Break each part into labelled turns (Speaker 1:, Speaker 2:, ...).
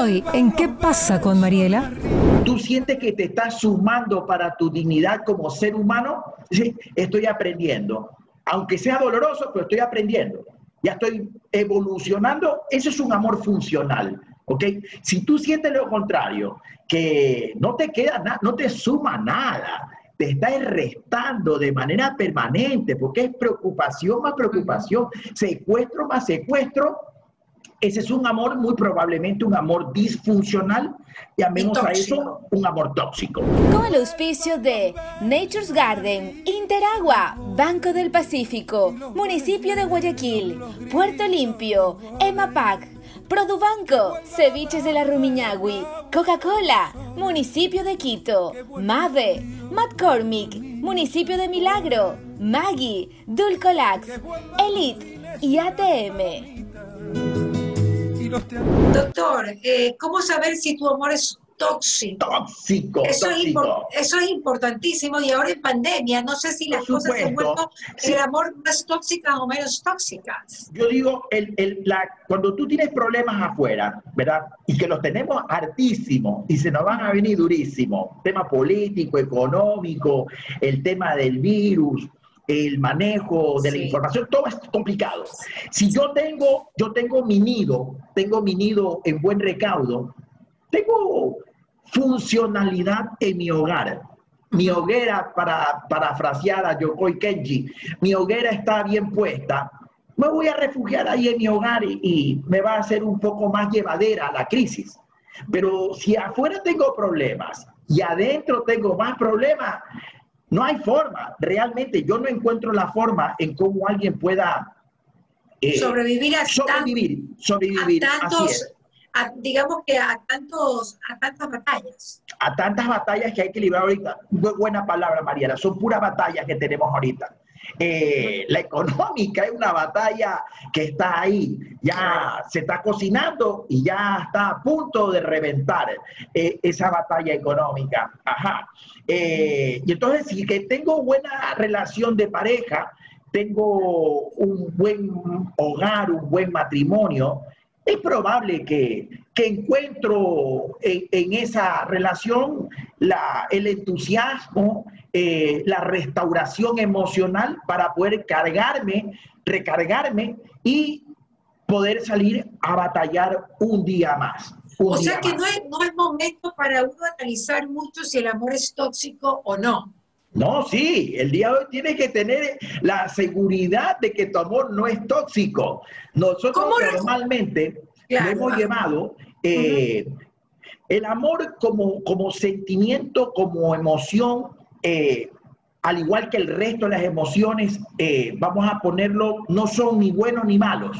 Speaker 1: Hoy, ¿en qué pasa con Mariela?
Speaker 2: ¿Tú sientes que te estás sumando para tu dignidad como ser humano? Sí, estoy aprendiendo. Aunque sea doloroso, pero estoy aprendiendo. Ya estoy evolucionando. Eso es un amor funcional. ¿Ok? Si tú sientes lo contrario, que no te queda nada, no te suma nada, te está restando de manera permanente, porque es preocupación más preocupación, secuestro más secuestro, ese es un amor muy probablemente un amor disfuncional, llamemos a eso un amor tóxico.
Speaker 3: Con el auspicio de Nature's Garden, Interagua, Banco del Pacífico, Municipio de Guayaquil, Puerto Limpio, EMAPAC, Produbanco, Ceviches de la Rumiñahui, Coca-Cola, Municipio de Quito, Mave, McCormick, Municipio de Milagro, Maggie, Dulcolax, Elite y ATM.
Speaker 4: Doctor, eh, ¿cómo saber si tu amor es tóxico.
Speaker 2: Tóxico,
Speaker 4: eso,
Speaker 2: tóxico.
Speaker 4: Es eso es importantísimo y ahora en pandemia no sé si las cosas se han vuelto el amor más tóxicas o menos tóxicas.
Speaker 2: Yo digo, el, el, la, cuando tú tienes problemas afuera, ¿verdad? Y que los tenemos hartísimos y se nos van a venir durísimos, tema político, económico, el tema del virus, el manejo de la información, todo es complicado. Si yo tengo, yo tengo mi nido, tengo mi nido en buen recaudo, tengo funcionalidad en mi hogar. Mi hoguera, para parafrasear a Yokoi Kenji, mi hoguera está bien puesta. Me voy a refugiar ahí en mi hogar y, y me va a hacer un poco más llevadera la crisis. Pero si afuera tengo problemas y adentro tengo más problemas, no hay forma. Realmente yo no encuentro la forma en cómo alguien pueda
Speaker 4: eh, sobrevivir a,
Speaker 2: sobrevivir, sobrevivir.
Speaker 4: A tantos, a, digamos que a tantos, a tantas batallas.
Speaker 2: A tantas batallas que hay que librar ahorita. Buena palabra, Mariela. Son puras batallas que tenemos ahorita. Eh, la económica es una batalla que está ahí, ya se está cocinando y ya está a punto de reventar eh, esa batalla económica. Ajá. Eh, y entonces, si que tengo buena relación de pareja, tengo un buen hogar, un buen matrimonio, es probable que, que encuentro en, en, esa relación la, el entusiasmo, eh, la restauración emocional para poder cargarme, recargarme y poder salir a batallar un día más. Un
Speaker 4: o sea que
Speaker 2: más.
Speaker 4: no es, no es momento para uno analizar mucho si el amor es tóxico o no.
Speaker 2: No, sí, el día de hoy tienes que tener la seguridad de que tu amor no es tóxico. Nosotros
Speaker 4: ¿Cómo lo-
Speaker 2: normalmente
Speaker 4: Claro,
Speaker 2: lo hemos llevado eh, el amor como, como sentimiento, como emoción, eh, al igual que el resto de las emociones, eh, vamos a ponerlo, no son ni buenos ni malos.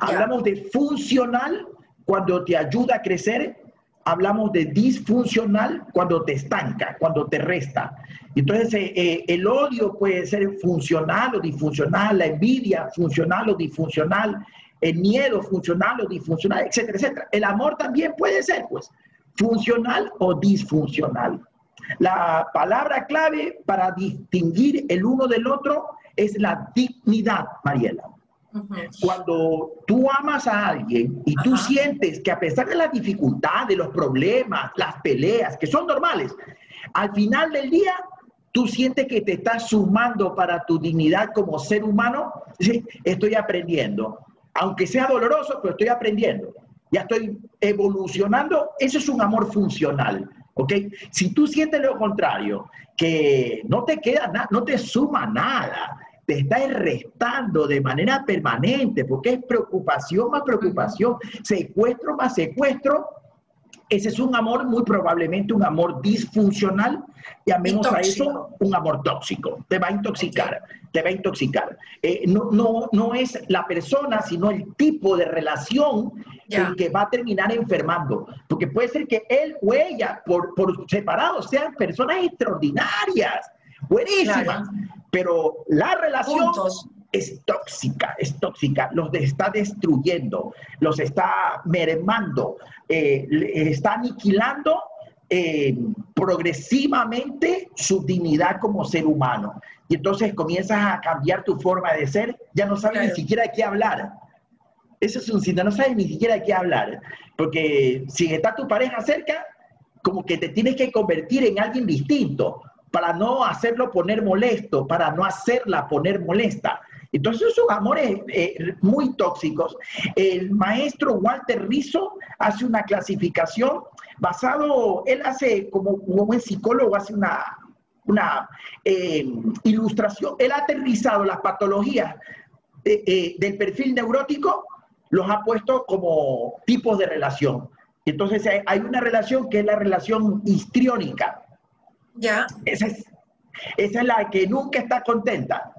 Speaker 2: Hablamos de funcional cuando te ayuda a crecer, hablamos de disfuncional cuando te estanca, cuando te resta. Entonces, eh, eh, el odio puede ser funcional o disfuncional, la envidia funcional o disfuncional, el miedo funcional o disfuncional, etcétera, etcétera. El amor también puede ser, pues, funcional o disfuncional. La palabra clave para distinguir el uno del otro es la dignidad, Mariela. Cuando tú amas a alguien y tú sientes que a pesar de las dificultades, los problemas, las peleas, que son normales, al final del día tú sientes que te estás sumando para tu dignidad como ser humano, sí, estoy aprendiendo. Aunque sea doloroso, pero estoy aprendiendo. Ya estoy evolucionando. Eso es un amor funcional. ¿Ok? Si tú sientes lo contrario, que no te queda nada, no te suma nada, te está restando de manera permanente, porque es preocupación más preocupación, secuestro más secuestro, ese es un amor muy probablemente un amor disfuncional, llamemos a eso un amor tóxico, te va a intoxicar, te va a intoxicar. Eh, no, no, no es la persona, sino el tipo de relación
Speaker 4: Ya.
Speaker 2: el que va a terminar enfermando, porque puede ser que él o ella por, por separado sean personas extraordinarias, buenísimas,
Speaker 4: Claro.
Speaker 2: Pero la relación es tóxica, es tóxica, los de- está destruyendo, los está mermando, eh, está aniquilando eh, progresivamente su dignidad como ser humano. Y entonces comienzas a cambiar tu forma de ser, ya no sabes
Speaker 4: Claro.
Speaker 2: ni siquiera de qué hablar. Eso es un síntoma, no sabes ni siquiera qué hablar, porque si está tu pareja cerca, como que te tienes que convertir en alguien distinto para no hacerlo poner molesto, para no hacerla poner molesta. Entonces son amores eh, muy tóxicos. El maestro Walter Rizzo hace una clasificación basado, él hace como, un buen psicólogo, hace una, una eh, ilustración, él ha aterrizado las patologías eh, del perfil neurótico, los ha puesto como tipos de relación. Entonces hay una relación que es la relación histriónica.
Speaker 4: Ya.
Speaker 2: Esa es, esa es la que nunca está contenta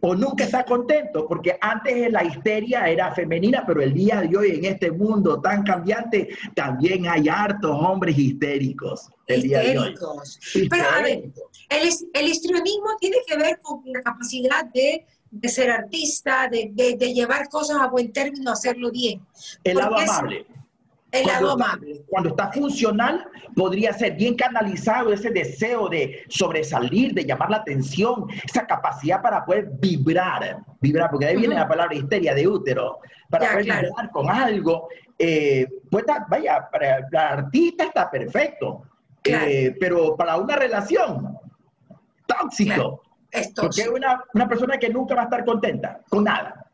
Speaker 2: o nunca está contento, porque antes la histeria era femenina, pero el día de hoy en este mundo tan cambiante también hay hartos hombres histéricos.
Speaker 4: El histéricos. Pero a ver, el, el histrionismo tiene que ver con la capacidad de, de ser artista, de, de, de, llevar cosas a buen término, hacerlo bien.
Speaker 2: El lado amable.
Speaker 4: El
Speaker 2: cuando,
Speaker 4: amable.
Speaker 2: Está, cuando está funcional, podría ser bien canalizado ese deseo de sobresalir, de llamar la atención, esa capacidad para poder vibrar, vibrar, porque de ahí uh -huh. viene la palabra histeria de útero, para
Speaker 4: ya,
Speaker 2: poder
Speaker 4: claro.
Speaker 2: vibrar con algo. Eh, pues, vaya, para el artista está perfecto,
Speaker 4: claro.
Speaker 2: eh, pero para una relación, tóxico.
Speaker 4: Claro. Es
Speaker 2: porque es una, una, persona que nunca va a estar contenta con nada.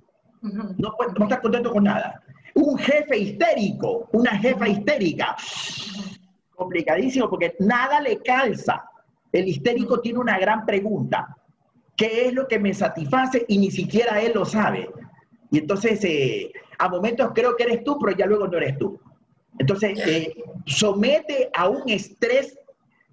Speaker 2: Uh -huh. no, no va a estar contento con nada un jefe histérico, una jefa histérica. Complicadísimo porque nada le calza. El histérico tiene una gran pregunta. ¿Qué es lo que me satisface? Y ni siquiera él lo sabe. Y entonces, eh, a momentos creo que eres tú, pero ya luego no eres tú. Entonces, eh, somete a un estrés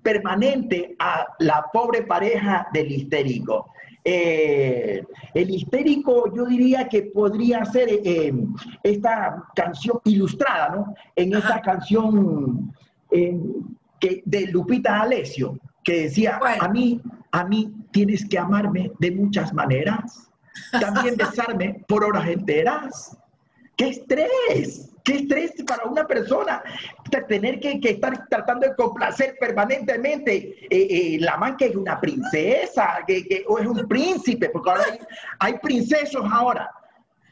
Speaker 2: permanente a la pobre pareja del histérico. Eh, el histérico yo diría que podría ser eh, esta canción ilustrada, ¿no? En Ajá. esta canción eh, que, de Lupita Alessio, que decía, bueno. a mí, a mí tienes que amarme de muchas maneras, también besarme por horas enteras. ¡Qué estrés! ¡Qué estrés para una persona tener que, que estar tratando de complacer permanentemente eh, eh, la man que es una princesa que, que, o es un príncipe? Porque ahora hay, hay princesos ahora.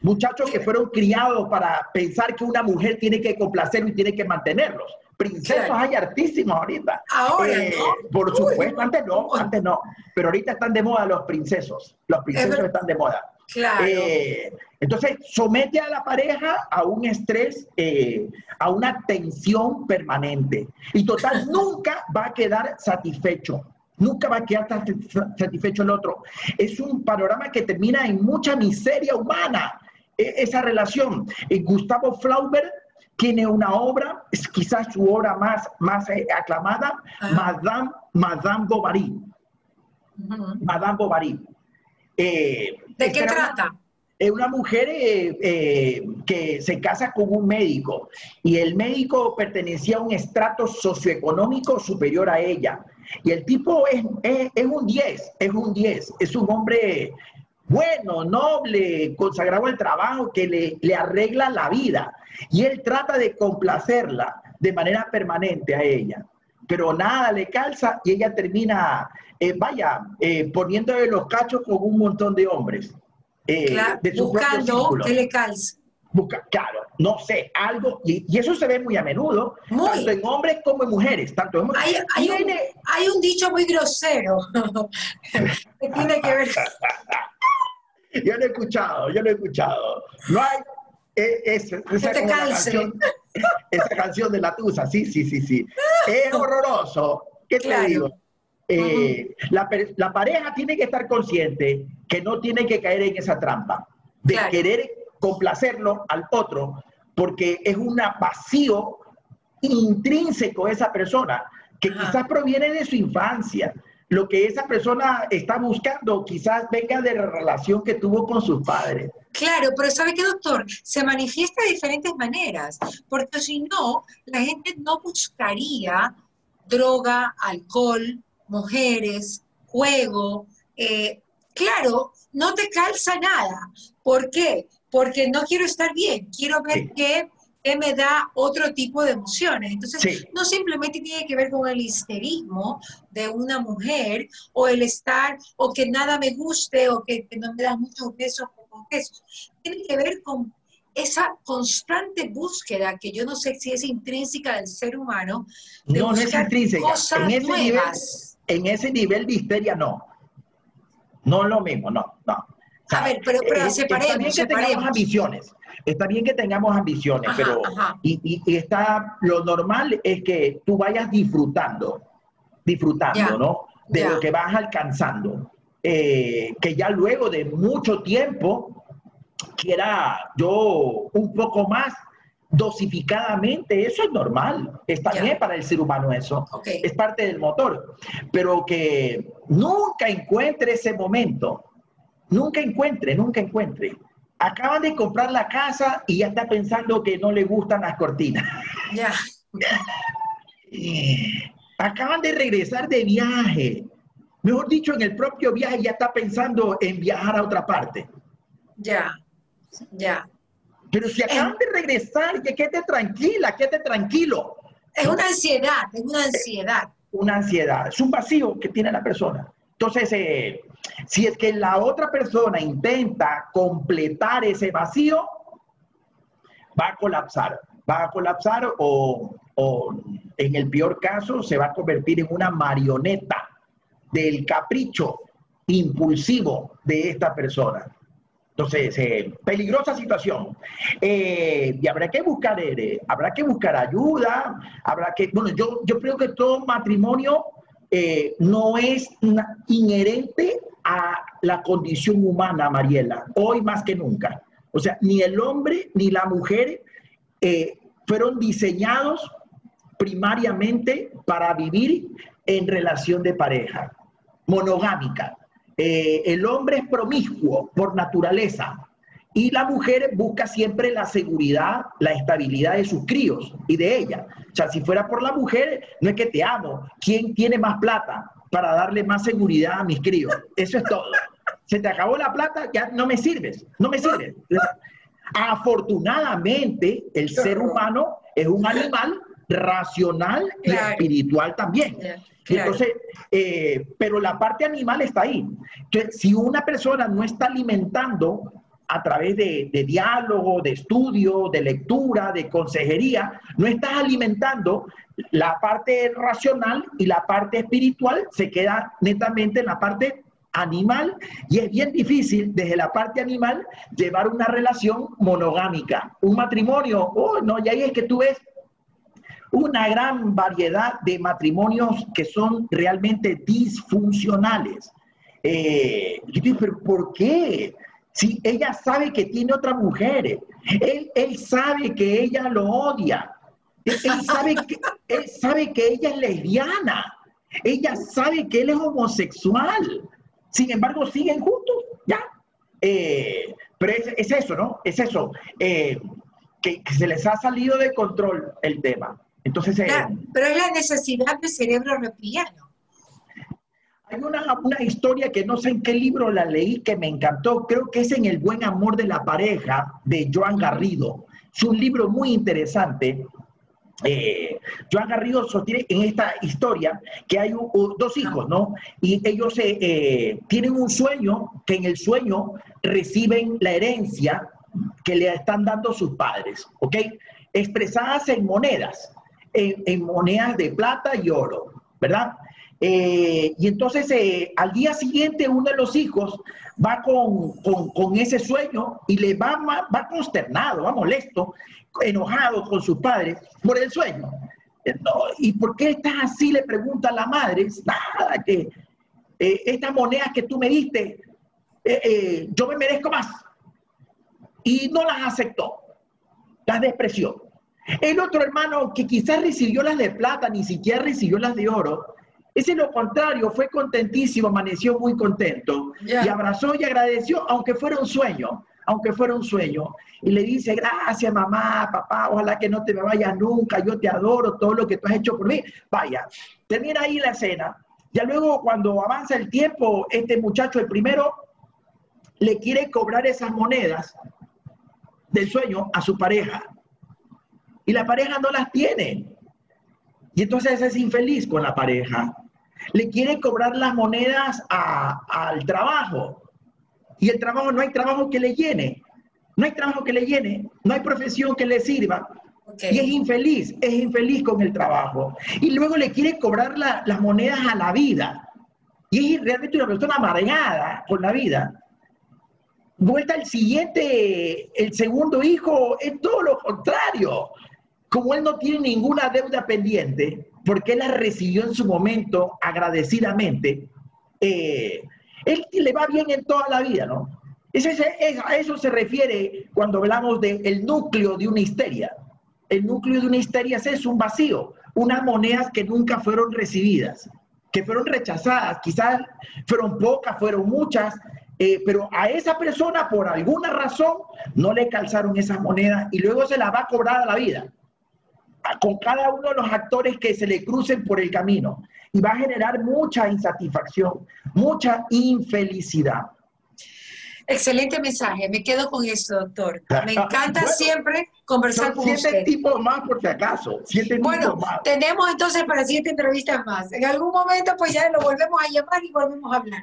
Speaker 2: Muchachos que fueron criados para pensar que una mujer tiene que complacerlo y tiene que mantenerlos. Princesos claro. hay artísimos ahorita.
Speaker 4: Ahora, eh, ¿no?
Speaker 2: Por supuesto, Uy, antes no, antes no. Pero ahorita están de moda los princesos. Los princesos están de moda.
Speaker 4: Claro.
Speaker 2: Eh, entonces, somete a la pareja a un estrés, eh, a una tensión permanente. Y total, nunca va a quedar satisfecho. Nunca va a quedar satisfecho el otro. Es un panorama que termina en mucha miseria humana, esa relación. Eh, Gustavo Flaubert tiene una obra, es quizás su obra más, más aclamada, Madame, Madame Bovary. Madame Bovary.
Speaker 4: Eh, ¿De qué trata?
Speaker 2: Es una mujer eh, eh, que se casa con un médico y el médico pertenecía a un estrato socioeconómico superior a ella. Y el tipo es, es, es un 10, es un 10, es un hombre bueno, noble, consagrado al trabajo, que le, le arregla la vida. Y él trata de complacerla de manera permanente a ella pero nada le calza y ella termina, eh, vaya, eh, poniéndole los cachos con un montón de hombres.
Speaker 4: Eh, claro, de su buscando que le calce.
Speaker 2: Busca, claro, no sé, algo, y, y, eso se ve muy a menudo, muy. tanto en hombres como en mujeres. Tanto en
Speaker 4: hay, hay, un, hay un dicho muy grosero que tiene que ver.
Speaker 2: yo lo he escuchado, yo lo he escuchado. No hay es, es, esa,
Speaker 4: te
Speaker 2: canción, esa canción de la Tusa, sí, sí, sí, sí. Es horroroso. ¿Qué
Speaker 4: claro.
Speaker 2: te digo? Eh, la, la, pareja tiene que estar consciente que no tiene que caer en esa trampa de claro. querer complacerlo al otro, porque es un vacío intrínseco de esa persona que Ajá. quizás proviene de su infancia. Lo que esa persona está buscando quizás venga de la relación que tuvo con sus padres.
Speaker 4: Claro, pero ¿sabe qué, doctor? Se manifiesta de diferentes maneras, porque si no, la gente no buscaría droga, alcohol, mujeres, juego. Eh, claro, no te calza nada. ¿Por qué? Porque no quiero estar bien, quiero ver sí. qué, qué, me da otro tipo de emociones. Entonces, sí. no simplemente tiene que ver con el histerismo de una mujer, o el estar, o que nada me guste, o que, que no me das muchos besos, con besos. Tiene que ver con esa constante búsqueda que yo no sé si es intrínseca del ser humano.
Speaker 2: De no, no es intrínseca. En ese, nivel, en ese nivel de histeria no. No es lo mismo, no, no.
Speaker 4: A ver, pero, pero eh, separemos,
Speaker 2: Está bien que tengamos ambiciones, está bien que tengamos ambiciones, pero Y, y, está, lo normal es que tú vayas disfrutando, disfrutando, ¿no? De lo que vas alcanzando. Eh, que ya luego de mucho tiempo quiera yo un poco más dosificadamente, eso es normal, está bien para el ser humano eso, es parte del motor, pero que nunca encuentre ese momento, nunca encuentre, nunca encuentre. Acaban de comprar la casa y ya está pensando que no le gustan las cortinas.
Speaker 4: Ya.
Speaker 2: Acaban de regresar de viaje. Mejor dicho, en el propio viaje ya está pensando en viajar a otra parte.
Speaker 4: Ya, ya.
Speaker 2: Pero si acaban de regresar, que quede tranquila, quede tranquilo.
Speaker 4: Es una ansiedad, es una ansiedad.
Speaker 2: Una ansiedad, es un vacío que tiene la persona. Entonces, eh, si es que la otra persona intenta completar ese vacío, va a colapsar. Va a colapsar o, o en el peor caso se va a convertir en una marioneta del capricho impulsivo de esta persona. Entonces, eh, peligrosa situación. Eh, y habrá que buscar, eh, habrá que buscar ayuda, habrá que, bueno, yo, yo creo que todo matrimonio no es inherente a la condición humana, Mariela, hoy más que nunca. O sea, ni el hombre ni la mujer fueron diseñados primariamente para vivir en relación de pareja, monogámica. Eh, el hombre es promiscuo por naturaleza y la mujer busca siempre la seguridad, la estabilidad de sus críos y de ella. O sea, si fuera por la mujer, no es que te amo. ¿Quién tiene más plata para darle más seguridad a mis críos? Eso es todo. Se te acabó la plata, ya no me sirves, no me sirves. Afortunadamente, el ser humano es un animal racional y espiritual también. Entonces, eh, pero la parte animal está ahí. Entonces, si una persona no está alimentando a través de, diálogo, de estudio, de lectura, de consejería, no estás alimentando la parte racional y la parte espiritual se queda netamente en la parte animal y es bien difícil desde la parte animal llevar una relación monogámica, un matrimonio, oh, no, y ahí es que tú ves una gran variedad de matrimonios que son realmente disfuncionales. Eh, pero ¿por qué? Si ella sabe que tiene otra mujer, él, él sabe que ella lo odia, él, sabe que, él sabe que ella es lesbiana, ella sabe que él es homosexual, sin embargo siguen juntos, ya. Eh, pero es, eso, ¿no? Es eso, eh, que se les ha salido de control el tema. Entonces,
Speaker 4: eh, pero es la necesidad del cerebro reptiliano.
Speaker 2: Hay una, una, historia que no sé en qué libro la leí que me encantó, creo que es en El buen amor de la pareja de Joan Garrido. Es un libro muy interesante. Eh, Joan Garrido sostiene en esta historia que hay dos hijos, ¿no? Y ellos eh, tienen un sueño, que en el sueño reciben la herencia que le están dando sus padres, ¿ok? Expresadas en monedas en, monedas de plata y oro, ¿verdad? Eh, y entonces eh, al día siguiente uno de los hijos va con, con, ese sueño y le va, va consternado, va molesto, enojado con sus padres por el sueño. ¿Y por qué estás así? Le pregunta la madre. Nada, que eh, estas monedas que tú me diste, yo me merezco más. Y no las aceptó, las despreció. El otro hermano que quizás recibió las de plata, ni siquiera recibió las de oro, ese lo contrario, fue contentísimo, amaneció muy contento y abrazó y agradeció, aunque fuera un sueño, aunque fuera un sueño. Y le dice, gracias mamá, papá, ojalá que no te me vayas nunca, yo te adoro, todo lo que tú has hecho por mí. Vaya, termina ahí la escena. Ya luego cuando avanza el tiempo, este muchacho, el primero, le quiere cobrar esas monedas del sueño a su pareja y la pareja no las tiene. Y entonces es infeliz con la pareja. Le quiere cobrar las monedas al trabajo. Y el trabajo, no hay trabajo que le llene. no hay trabajo que le llene, no hay profesión que le sirva. Y es infeliz, es infeliz con el trabajo. Y luego le quiere cobrar las monedas a la vida. Y es realmente una persona amargada con la vida. Vuelta al siguiente, el segundo hijo, es todo lo contrario. Como él no tiene ninguna deuda pendiente, porque él la recibió en su momento agradecidamente, eh, él le va bien en toda la vida, ¿no? a eso se refiere cuando hablamos del núcleo de una histeria. El núcleo de una histeria es un vacío, unas monedas que nunca fueron recibidas, que fueron rechazadas, quizás fueron pocas, fueron muchas, eh, pero a esa persona por alguna razón no le calzaron esas monedas y luego se las va a cobrar a la vida, con cada uno de los actores que se le crucen por el camino y va a generar mucha insatisfacción, mucha infelicidad.
Speaker 4: Excelente mensaje, me quedo con eso, doctor. Me encanta siempre conversar con
Speaker 2: siete
Speaker 4: usted.
Speaker 2: tipos más por si acaso, siete
Speaker 4: bueno,
Speaker 2: tipos más.
Speaker 4: tenemos entonces para siete entrevistas más. En algún momento pues ya lo volvemos a llamar y volvemos a hablar.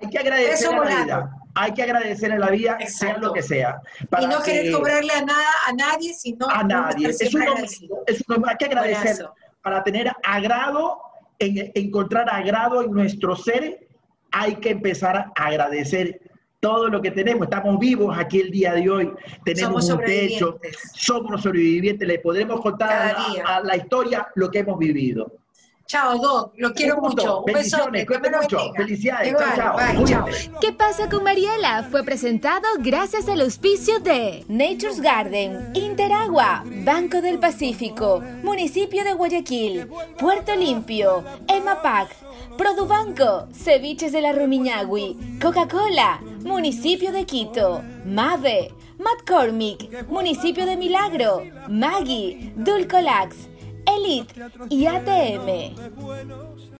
Speaker 2: Hay que agradecer a la vida. Hay que agradecer a la vida, sea lo que sea.
Speaker 4: y no querer cobrarle a nada a nadie, sino
Speaker 2: a nadie. Es un, es hay que agradecer para tener agrado, en, encontrar agrado en nuestro ser, hay que empezar a agradecer todo lo que tenemos. Estamos vivos aquí el día de hoy, tenemos un techo, somos sobrevivientes, le podremos contar a, la historia lo que hemos vivido.
Speaker 4: Chao, Doc. Lo quiero mucho. Un besote.
Speaker 2: mucho. Felicidades. chao,
Speaker 3: chao. ¿Qué pasa con Mariela? Fue presentado gracias al auspicio de Nature's Garden, Interagua, Banco del Pacífico, Municipio de Guayaquil, Puerto Limpio, EMAPAC, Produbanco, Ceviches de la Rumiñahui, Coca-Cola, Municipio de Quito, Mave, McCormick, Municipio de Milagro, Maggie, Dulcolax, Elite y ATM.